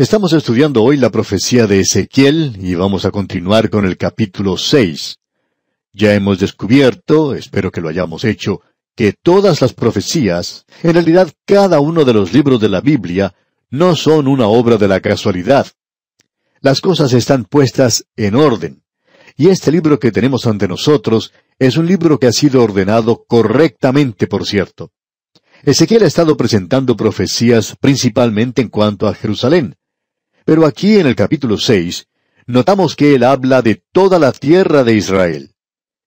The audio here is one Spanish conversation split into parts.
Estamos estudiando hoy la profecía de Ezequiel y vamos a continuar con el capítulo seis. Ya hemos descubierto, espero que lo hayamos hecho, que todas las profecías, en realidad cada uno de los libros de la Biblia, no son una obra de la casualidad. Las cosas están puestas en orden. Y este libro que tenemos ante nosotros es un libro que ha sido ordenado correctamente, por cierto. Ezequiel ha estado presentando profecías principalmente en cuanto a Jerusalén. Pero aquí en el capítulo seis, notamos que él habla de toda la tierra de Israel.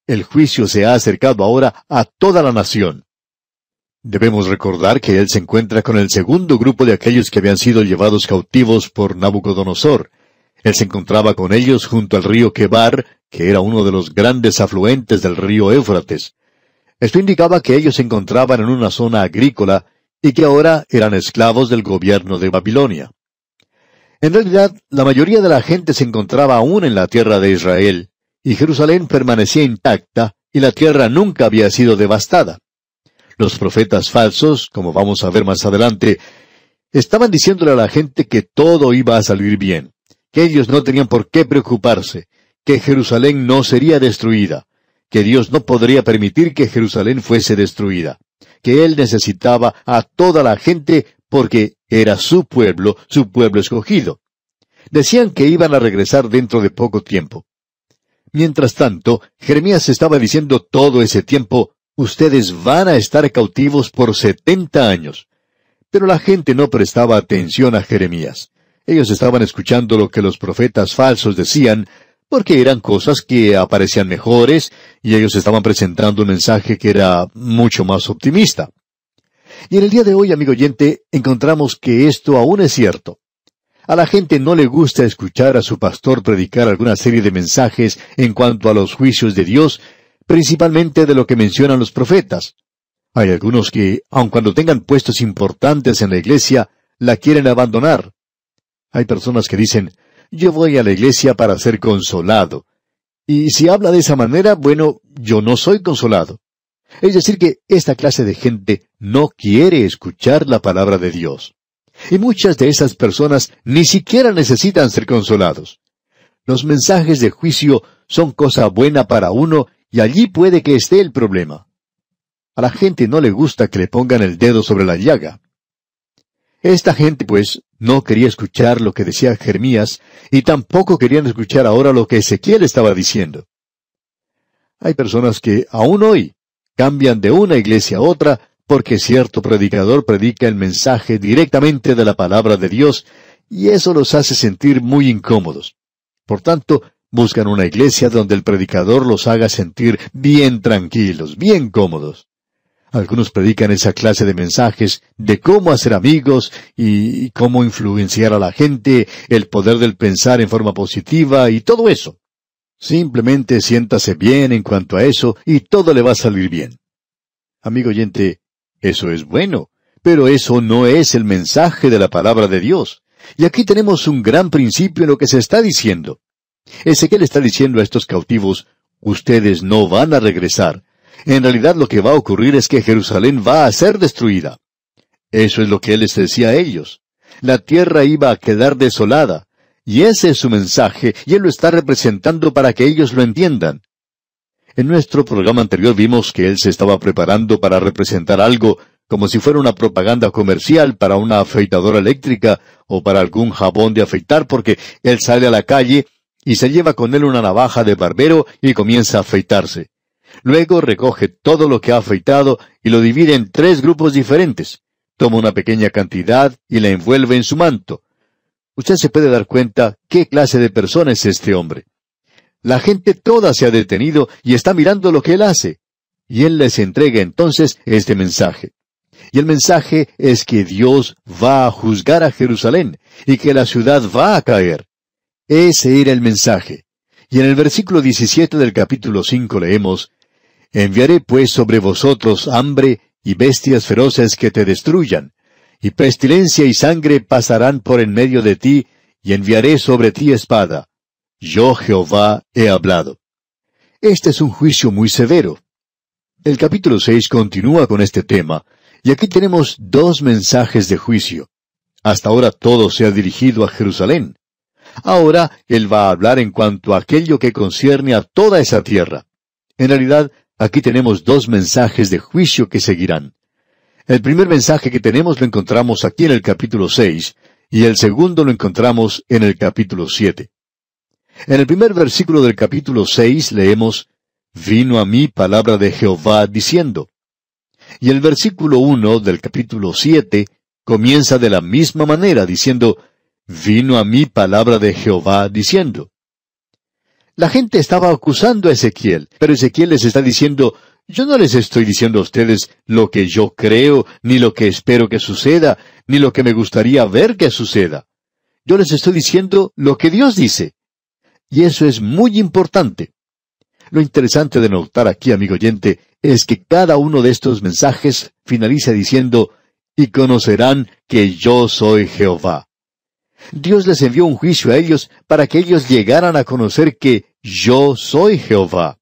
El juicio se ha acercado ahora a toda la nación. Debemos recordar que él se encuentra con el segundo grupo de aquellos que habían sido llevados cautivos por Nabucodonosor. Él se encontraba con ellos junto al río Quebar, que era uno de los grandes afluentes del río Éufrates. Esto indicaba que ellos se encontraban en una zona agrícola y que ahora eran esclavos del gobierno de Babilonia. En realidad, la mayoría de la gente se encontraba aún en la tierra de Israel, y Jerusalén permanecía intacta, y la tierra nunca había sido devastada. Los profetas falsos, como vamos a ver más adelante, estaban diciéndole a la gente que todo iba a salir bien, que ellos no tenían por qué preocuparse, que Jerusalén no sería destruida, que Dios no podría permitir que Jerusalén fuese destruida, que Él necesitaba a toda la gente porque era su pueblo, su pueblo escogido. Decían que iban a regresar dentro de poco tiempo. Mientras tanto, Jeremías estaba diciendo todo ese tiempo, ustedes van a estar cautivos por setenta años. Pero la gente no prestaba atención a Jeremías. Ellos estaban escuchando lo que los profetas falsos decían, porque eran cosas que aparecían mejores, y ellos estaban presentando un mensaje que era mucho más optimista. Y en el día de hoy, amigo oyente, encontramos que esto aún es cierto. A la gente no le gusta escuchar a su pastor predicar alguna serie de mensajes en cuanto a los juicios de Dios, principalmente de lo que mencionan los profetas. Hay algunos que, aun cuando tengan puestos importantes en la iglesia, la quieren abandonar. Hay personas que dicen, yo voy a la iglesia para ser consolado. Y si habla de esa manera, bueno, yo no soy consolado. Es decir, que esta clase de gente no quiere escuchar la palabra de Dios. Y muchas de esas personas ni siquiera necesitan ser consolados. Los mensajes de juicio son cosa buena para uno y allí puede que esté el problema. A la gente no le gusta que le pongan el dedo sobre la llaga. Esta gente, pues, no quería escuchar lo que decía Jeremías y tampoco querían escuchar ahora lo que Ezequiel estaba diciendo. Hay personas que, aún hoy, cambian de una iglesia a otra porque cierto predicador predica el mensaje directamente de la palabra de Dios, y eso los hace sentir muy incómodos. Por tanto, buscan una iglesia donde el predicador los haga sentir bien tranquilos, bien cómodos. Algunos predican esa clase de mensajes de cómo hacer amigos y cómo influenciar a la gente, el poder del pensar en forma positiva y todo eso. Simplemente siéntase bien en cuanto a eso y todo le va a salir bien. Amigo oyente, eso es bueno, pero eso no es el mensaje de la palabra de Dios. Y aquí tenemos un gran principio en lo que se está diciendo. Ezequiel está diciendo a estos cautivos, ustedes no van a regresar. En realidad lo que va a ocurrir es que Jerusalén va a ser destruida. Eso es lo que él les decía a ellos. La tierra iba a quedar desolada. Y ese es su mensaje, y él lo está representando para que ellos lo entiendan. En nuestro programa anterior vimos que él se estaba preparando para representar algo como si fuera una propaganda comercial para una afeitadora eléctrica o para algún jabón de afeitar, porque él sale a la calle y se lleva con él una navaja de barbero y comienza a afeitarse. Luego recoge todo lo que ha afeitado y lo divide en tres grupos diferentes. Toma una pequeña cantidad y la envuelve en su manto. Usted se puede dar cuenta qué clase de persona es este hombre. La gente toda se ha detenido y está mirando lo que él hace. Y él les entrega entonces este mensaje. Y el mensaje es que Dios va a juzgar a Jerusalén y que la ciudad va a caer. Ese era el mensaje. Y en el versículo 17 del capítulo 5 leemos, Enviaré pues sobre vosotros hambre y bestias feroces que te destruyan, y pestilencia y sangre pasarán por en medio de ti, y enviaré sobre ti espada yo Jehová he hablado. Este es un juicio muy severo. El capítulo seis continúa con este tema, y aquí tenemos dos mensajes de juicio. Hasta ahora todo se ha dirigido a Jerusalén. Ahora Él va a hablar en cuanto a aquello que concierne a toda esa tierra. En realidad, aquí tenemos dos mensajes de juicio que seguirán. El primer mensaje que tenemos lo encontramos aquí en el capítulo 6 y el segundo lo encontramos en el capítulo 7. En el primer versículo del capítulo 6 leemos, Vino a mí palabra de Jehová diciendo. Y el versículo 1 del capítulo 7 comienza de la misma manera diciendo, Vino a mí palabra de Jehová diciendo. La gente estaba acusando a Ezequiel, pero Ezequiel les está diciendo, yo no les estoy diciendo a ustedes lo que yo creo, ni lo que espero que suceda, ni lo que me gustaría ver que suceda. Yo les estoy diciendo lo que Dios dice. Y eso es muy importante. Lo interesante de notar aquí, amigo oyente, es que cada uno de estos mensajes finaliza diciendo, y conocerán que yo soy Jehová. Dios les envió un juicio a ellos para que ellos llegaran a conocer que yo soy Jehová.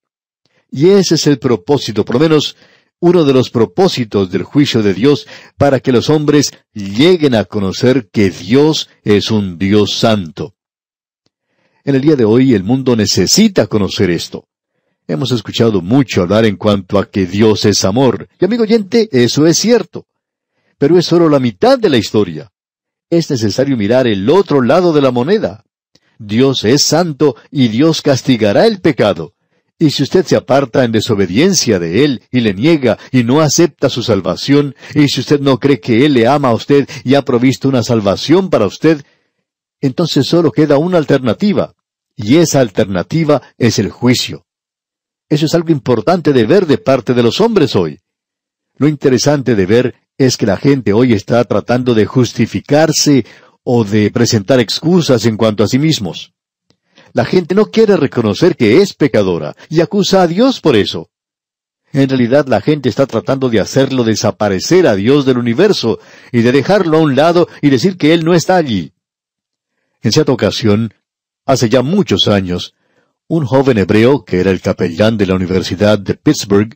Y ese es el propósito, por lo menos uno de los propósitos del juicio de Dios, para que los hombres lleguen a conocer que Dios es un Dios santo. En el día de hoy el mundo necesita conocer esto. Hemos escuchado mucho hablar en cuanto a que Dios es amor. Y amigo oyente, eso es cierto. Pero es solo la mitad de la historia. Es necesario mirar el otro lado de la moneda. Dios es santo y Dios castigará el pecado. Y si usted se aparta en desobediencia de Él y le niega y no acepta su salvación, y si usted no cree que Él le ama a usted y ha provisto una salvación para usted, entonces solo queda una alternativa, y esa alternativa es el juicio. Eso es algo importante de ver de parte de los hombres hoy. Lo interesante de ver es que la gente hoy está tratando de justificarse o de presentar excusas en cuanto a sí mismos. La gente no quiere reconocer que es pecadora y acusa a Dios por eso. En realidad la gente está tratando de hacerlo desaparecer a Dios del universo y de dejarlo a un lado y decir que Él no está allí. En cierta ocasión, hace ya muchos años, un joven hebreo que era el capellán de la Universidad de Pittsburgh,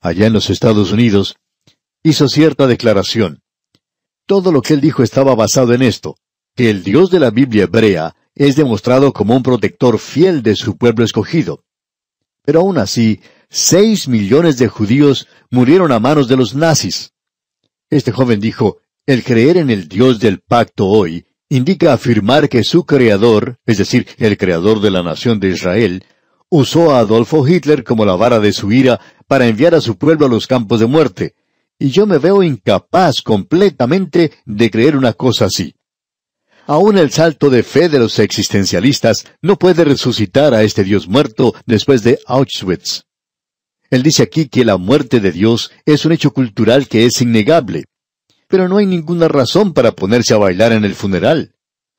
allá en los Estados Unidos, hizo cierta declaración. Todo lo que él dijo estaba basado en esto, que el Dios de la Biblia hebrea es demostrado como un protector fiel de su pueblo escogido. Pero aún así, seis millones de judíos murieron a manos de los nazis. Este joven dijo, el creer en el Dios del pacto hoy indica afirmar que su creador, es decir, el creador de la nación de Israel, usó a Adolfo Hitler como la vara de su ira para enviar a su pueblo a los campos de muerte, y yo me veo incapaz completamente de creer una cosa así. Aún el salto de fe de los existencialistas no puede resucitar a este Dios muerto después de Auschwitz. Él dice aquí que la muerte de Dios es un hecho cultural que es innegable, pero no hay ninguna razón para ponerse a bailar en el funeral.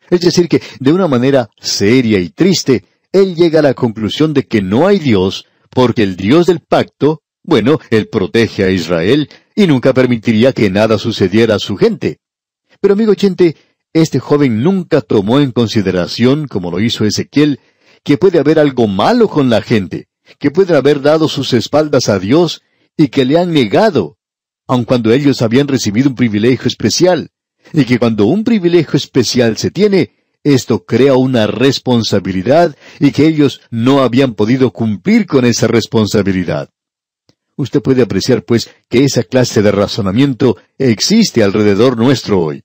Es decir, que de una manera seria y triste, él llega a la conclusión de que no hay Dios, porque el Dios del pacto, bueno, él protege a Israel y nunca permitiría que nada sucediera a su gente. Pero amigo oyente, este joven nunca tomó en consideración, como lo hizo Ezequiel, que puede haber algo malo con la gente, que puede haber dado sus espaldas a Dios y que le han negado, aun cuando ellos habían recibido un privilegio especial, y que cuando un privilegio especial se tiene, esto crea una responsabilidad y que ellos no habían podido cumplir con esa responsabilidad. Usted puede apreciar, pues, que esa clase de razonamiento existe alrededor nuestro hoy.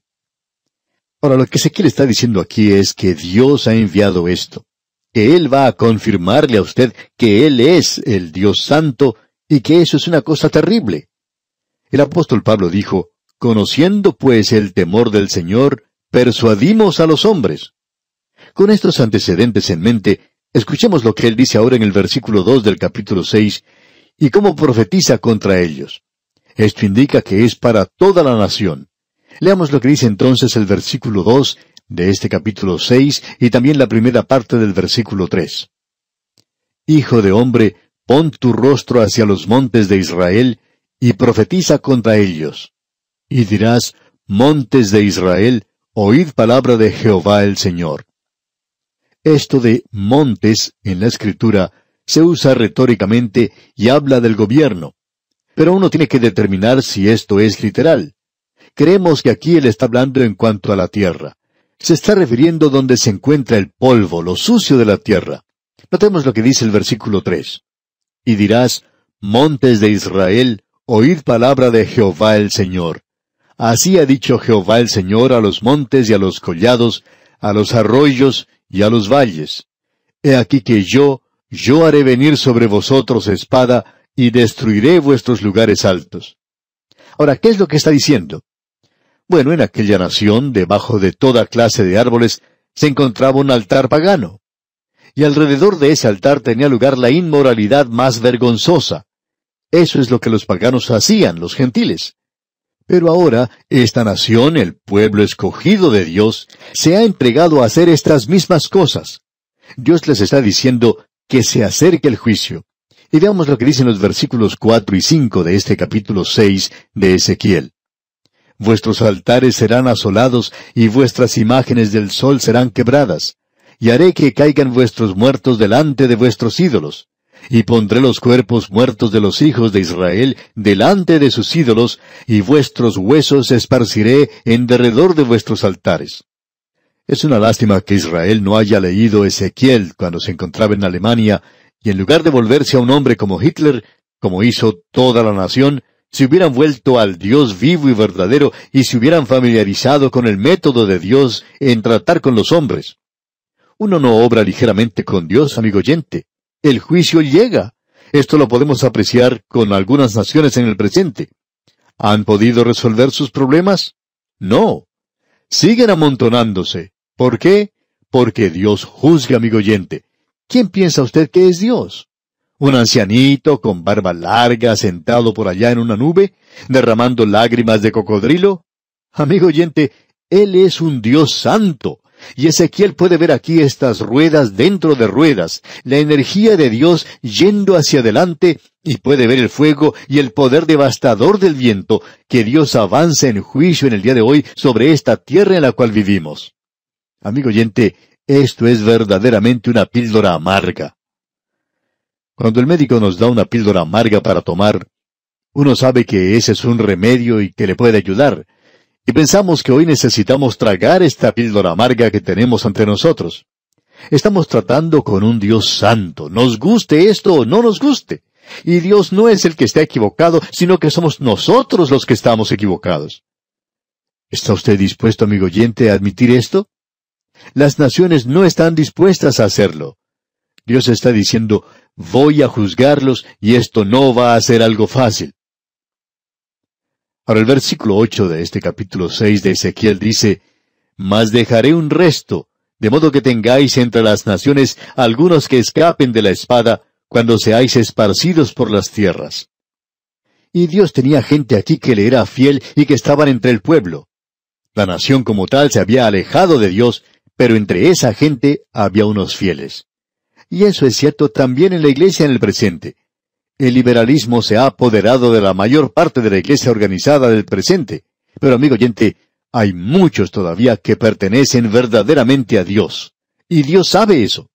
Ahora, lo que Ezequiel está diciendo aquí es que Dios ha enviado esto, que Él va a confirmarle a usted que Él es el Dios Santo y que eso es una cosa terrible. El apóstol Pablo dijo, Conociendo pues el temor del Señor, persuadimos a los hombres. Con estos antecedentes en mente, escuchemos lo que él dice ahora en el versículo 2 del capítulo 6 y cómo profetiza contra ellos. Esto indica que es para toda la nación. Leamos lo que dice entonces el versículo 2 de este capítulo 6 y también la primera parte del versículo 3. Hijo de hombre, pon tu rostro hacia los montes de Israel y profetiza contra ellos. Y dirás, montes de Israel, oíd palabra de Jehová el Señor. Esto de montes en la escritura se usa retóricamente y habla del gobierno. Pero uno tiene que determinar si esto es literal. Creemos que aquí él está hablando en cuanto a la tierra. Se está refiriendo donde se encuentra el polvo, lo sucio de la tierra. Notemos lo que dice el versículo tres. Y dirás, Montes de Israel, oíd palabra de Jehová el Señor. Así ha dicho Jehová el Señor a los montes y a los collados, a los arroyos y a los valles. He aquí que yo, yo haré venir sobre vosotros espada, y destruiré vuestros lugares altos. Ahora, ¿qué es lo que está diciendo? Bueno, en aquella nación, debajo de toda clase de árboles, se encontraba un altar pagano. Y alrededor de ese altar tenía lugar la inmoralidad más vergonzosa. Eso es lo que los paganos hacían, los gentiles. Pero ahora esta nación, el pueblo escogido de Dios, se ha entregado a hacer estas mismas cosas. Dios les está diciendo que se acerque el juicio. Y veamos lo que dicen los versículos cuatro y cinco de este capítulo seis de Ezequiel. Vuestros altares serán asolados y vuestras imágenes del sol serán quebradas, y haré que caigan vuestros muertos delante de vuestros ídolos y pondré los cuerpos muertos de los hijos de Israel delante de sus ídolos, y vuestros huesos esparciré en derredor de vuestros altares. Es una lástima que Israel no haya leído Ezequiel cuando se encontraba en Alemania, y en lugar de volverse a un hombre como Hitler, como hizo toda la nación, se hubieran vuelto al Dios vivo y verdadero y se hubieran familiarizado con el método de Dios en tratar con los hombres. Uno no obra ligeramente con Dios, amigo oyente el juicio llega. Esto lo podemos apreciar con algunas naciones en el presente. ¿Han podido resolver sus problemas? No. Siguen amontonándose. ¿Por qué? Porque Dios juzga, amigo oyente. ¿Quién piensa usted que es Dios? ¿Un ancianito con barba larga sentado por allá en una nube, derramando lágrimas de cocodrilo? Amigo oyente, Él es un Dios santo, y Ezequiel puede ver aquí estas ruedas dentro de ruedas, la energía de Dios yendo hacia adelante, y puede ver el fuego y el poder devastador del viento que Dios avanza en juicio en el día de hoy sobre esta tierra en la cual vivimos. Amigo oyente, esto es verdaderamente una píldora amarga. Cuando el médico nos da una píldora amarga para tomar, uno sabe que ese es un remedio y que le puede ayudar, y pensamos que hoy necesitamos tragar esta píldora amarga que tenemos ante nosotros. Estamos tratando con un Dios santo, nos guste esto o no nos guste. Y Dios no es el que está equivocado, sino que somos nosotros los que estamos equivocados. ¿Está usted dispuesto, amigo oyente, a admitir esto? Las naciones no están dispuestas a hacerlo. Dios está diciendo, voy a juzgarlos y esto no va a ser algo fácil. Ahora el versículo ocho de este capítulo seis de Ezequiel dice, Mas dejaré un resto, de modo que tengáis entre las naciones algunos que escapen de la espada, cuando seáis esparcidos por las tierras. Y Dios tenía gente aquí que le era fiel y que estaban entre el pueblo. La nación como tal se había alejado de Dios, pero entre esa gente había unos fieles. Y eso es cierto también en la iglesia en el presente. El liberalismo se ha apoderado de la mayor parte de la iglesia organizada del presente. Pero amigo oyente, hay muchos todavía que pertenecen verdaderamente a Dios. Y Dios sabe eso.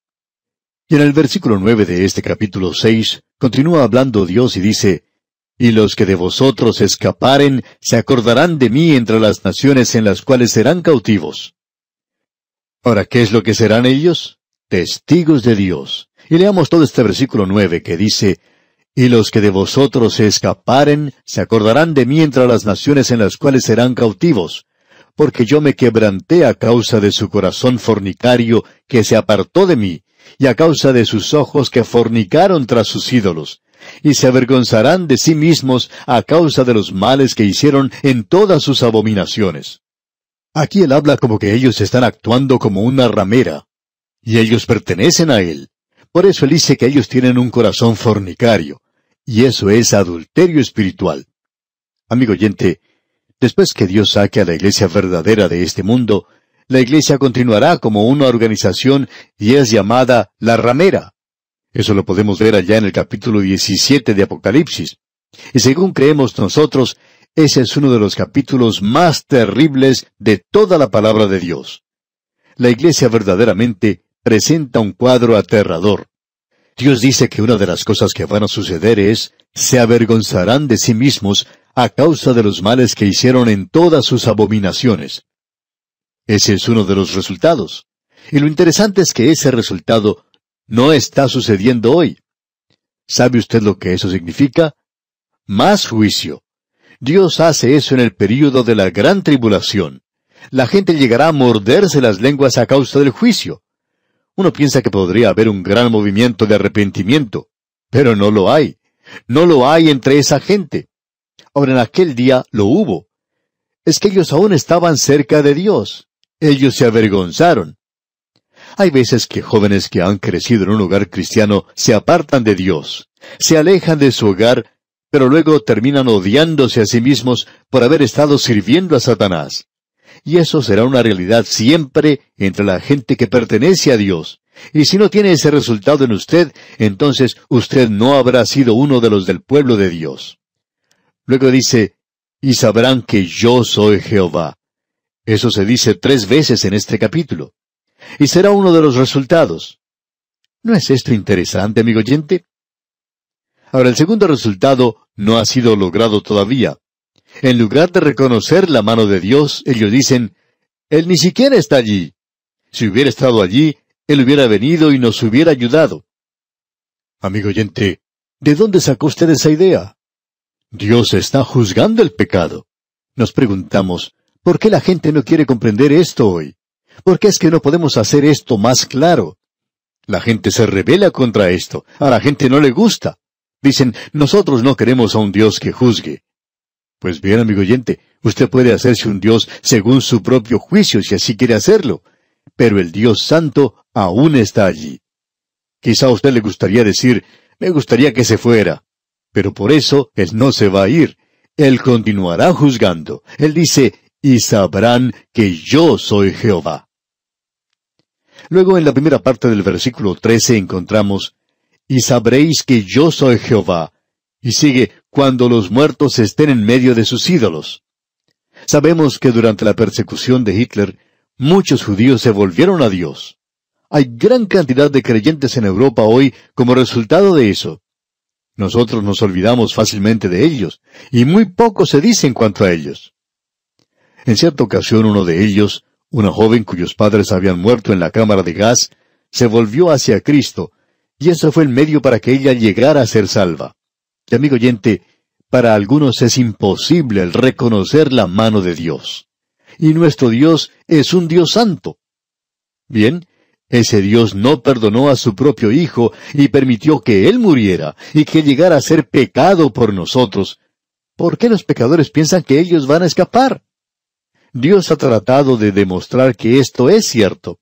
Y en el versículo nueve de este capítulo seis continúa hablando Dios y dice, Y los que de vosotros escaparen se acordarán de mí entre las naciones en las cuales serán cautivos. Ahora, ¿qué es lo que serán ellos? Testigos de Dios. Y leamos todo este versículo nueve que dice, y los que de vosotros se escaparen se acordarán de mí entre las naciones en las cuales serán cautivos, porque yo me quebranté a causa de su corazón fornicario que se apartó de mí, y a causa de sus ojos que fornicaron tras sus ídolos, y se avergonzarán de sí mismos a causa de los males que hicieron en todas sus abominaciones. Aquí él habla como que ellos están actuando como una ramera, y ellos pertenecen a él. Por eso él dice que ellos tienen un corazón fornicario. Y eso es adulterio espiritual. Amigo oyente, después que Dios saque a la iglesia verdadera de este mundo, la iglesia continuará como una organización y es llamada la ramera. Eso lo podemos ver allá en el capítulo 17 de Apocalipsis. Y según creemos nosotros, ese es uno de los capítulos más terribles de toda la palabra de Dios. La iglesia verdaderamente presenta un cuadro aterrador. Dios dice que una de las cosas que van a suceder es, se avergonzarán de sí mismos a causa de los males que hicieron en todas sus abominaciones. Ese es uno de los resultados. Y lo interesante es que ese resultado no está sucediendo hoy. ¿Sabe usted lo que eso significa? Más juicio. Dios hace eso en el período de la gran tribulación. La gente llegará a morderse las lenguas a causa del juicio. Uno piensa que podría haber un gran movimiento de arrepentimiento, pero no lo hay. No lo hay entre esa gente. Ahora en aquel día lo hubo. Es que ellos aún estaban cerca de Dios. Ellos se avergonzaron. Hay veces que jóvenes que han crecido en un hogar cristiano se apartan de Dios, se alejan de su hogar, pero luego terminan odiándose a sí mismos por haber estado sirviendo a Satanás. Y eso será una realidad siempre entre la gente que pertenece a Dios. Y si no tiene ese resultado en usted, entonces usted no habrá sido uno de los del pueblo de Dios. Luego dice, y sabrán que yo soy Jehová. Eso se dice tres veces en este capítulo y será uno de los resultados. ¿No es esto interesante, amigo oyente? Ahora, el segundo resultado no ha sido logrado todavía. En lugar de reconocer la mano de Dios, ellos dicen, Él ni siquiera está allí. Si hubiera estado allí, Él hubiera venido y nos hubiera ayudado. Amigo oyente, ¿de dónde sacó usted esa idea? Dios está juzgando el pecado. Nos preguntamos, ¿por qué la gente no quiere comprender esto hoy? ¿Por qué es que no podemos hacer esto más claro? La gente se revela contra esto. A la gente no le gusta. Dicen, nosotros no queremos a un Dios que juzgue. Pues bien, amigo oyente, usted puede hacerse un Dios según su propio juicio si así quiere hacerlo. Pero el Dios Santo aún está allí. Quizá a usted le gustaría decir, me gustaría que se fuera. Pero por eso Él no se va a ir. Él continuará juzgando. Él dice, y sabrán que yo soy Jehová. Luego en la primera parte del versículo 13 encontramos, y sabréis que yo soy Jehová. Y sigue, cuando los muertos estén en medio de sus ídolos. Sabemos que durante la persecución de Hitler, muchos judíos se volvieron a Dios. Hay gran cantidad de creyentes en Europa hoy como resultado de eso. Nosotros nos olvidamos fácilmente de ellos, y muy poco se dice en cuanto a ellos. En cierta ocasión uno de ellos, una joven cuyos padres habían muerto en la cámara de gas, se volvió hacia Cristo, y eso fue el medio para que ella llegara a ser salva. Y amigo oyente, para algunos es imposible el reconocer la mano de Dios. Y nuestro Dios es un Dios santo. Bien, ese Dios no perdonó a su propio Hijo y permitió que Él muriera y que llegara a ser pecado por nosotros. ¿Por qué los pecadores piensan que ellos van a escapar? Dios ha tratado de demostrar que esto es cierto.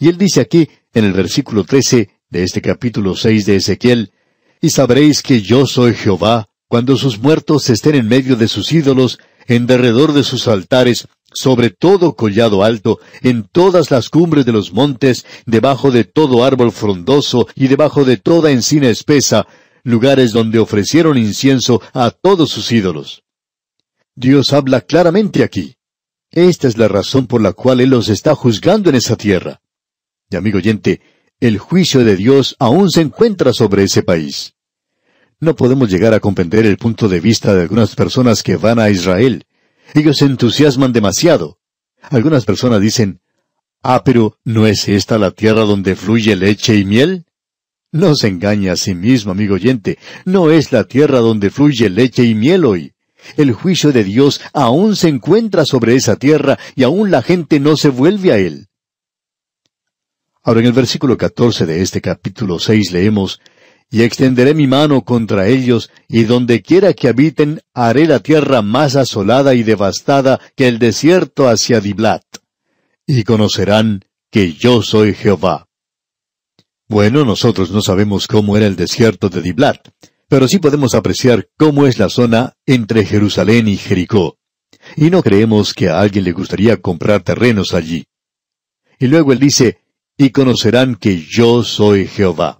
Y él dice aquí, en el versículo 13 de este capítulo 6 de Ezequiel, Y sabréis que yo soy Jehová, cuando sus muertos estén en medio de sus ídolos, en derredor de sus altares, sobre todo collado alto, en todas las cumbres de los montes, debajo de todo árbol frondoso y debajo de toda encina espesa, lugares donde ofrecieron incienso a todos sus ídolos. Dios habla claramente aquí. Esta es la razón por la cual Él los está juzgando en esa tierra. Y amigo oyente, el juicio de Dios aún se encuentra sobre ese país. No podemos llegar a comprender el punto de vista de algunas personas que van a Israel. Ellos se entusiasman demasiado. Algunas personas dicen, Ah, pero ¿no es esta la tierra donde fluye leche y miel? No se engaña a sí mismo, amigo oyente, no es la tierra donde fluye leche y miel hoy. El juicio de Dios aún se encuentra sobre esa tierra y aún la gente no se vuelve a él. Ahora en el versículo 14 de este capítulo 6 leemos, Y extenderé mi mano contra ellos, y donde quiera que habiten, haré la tierra más asolada y devastada que el desierto hacia Diblat. Y conocerán que yo soy Jehová. Bueno, nosotros no sabemos cómo era el desierto de Diblat, pero sí podemos apreciar cómo es la zona entre Jerusalén y Jericó. Y no creemos que a alguien le gustaría comprar terrenos allí. Y luego él dice, y conocerán que yo soy Jehová.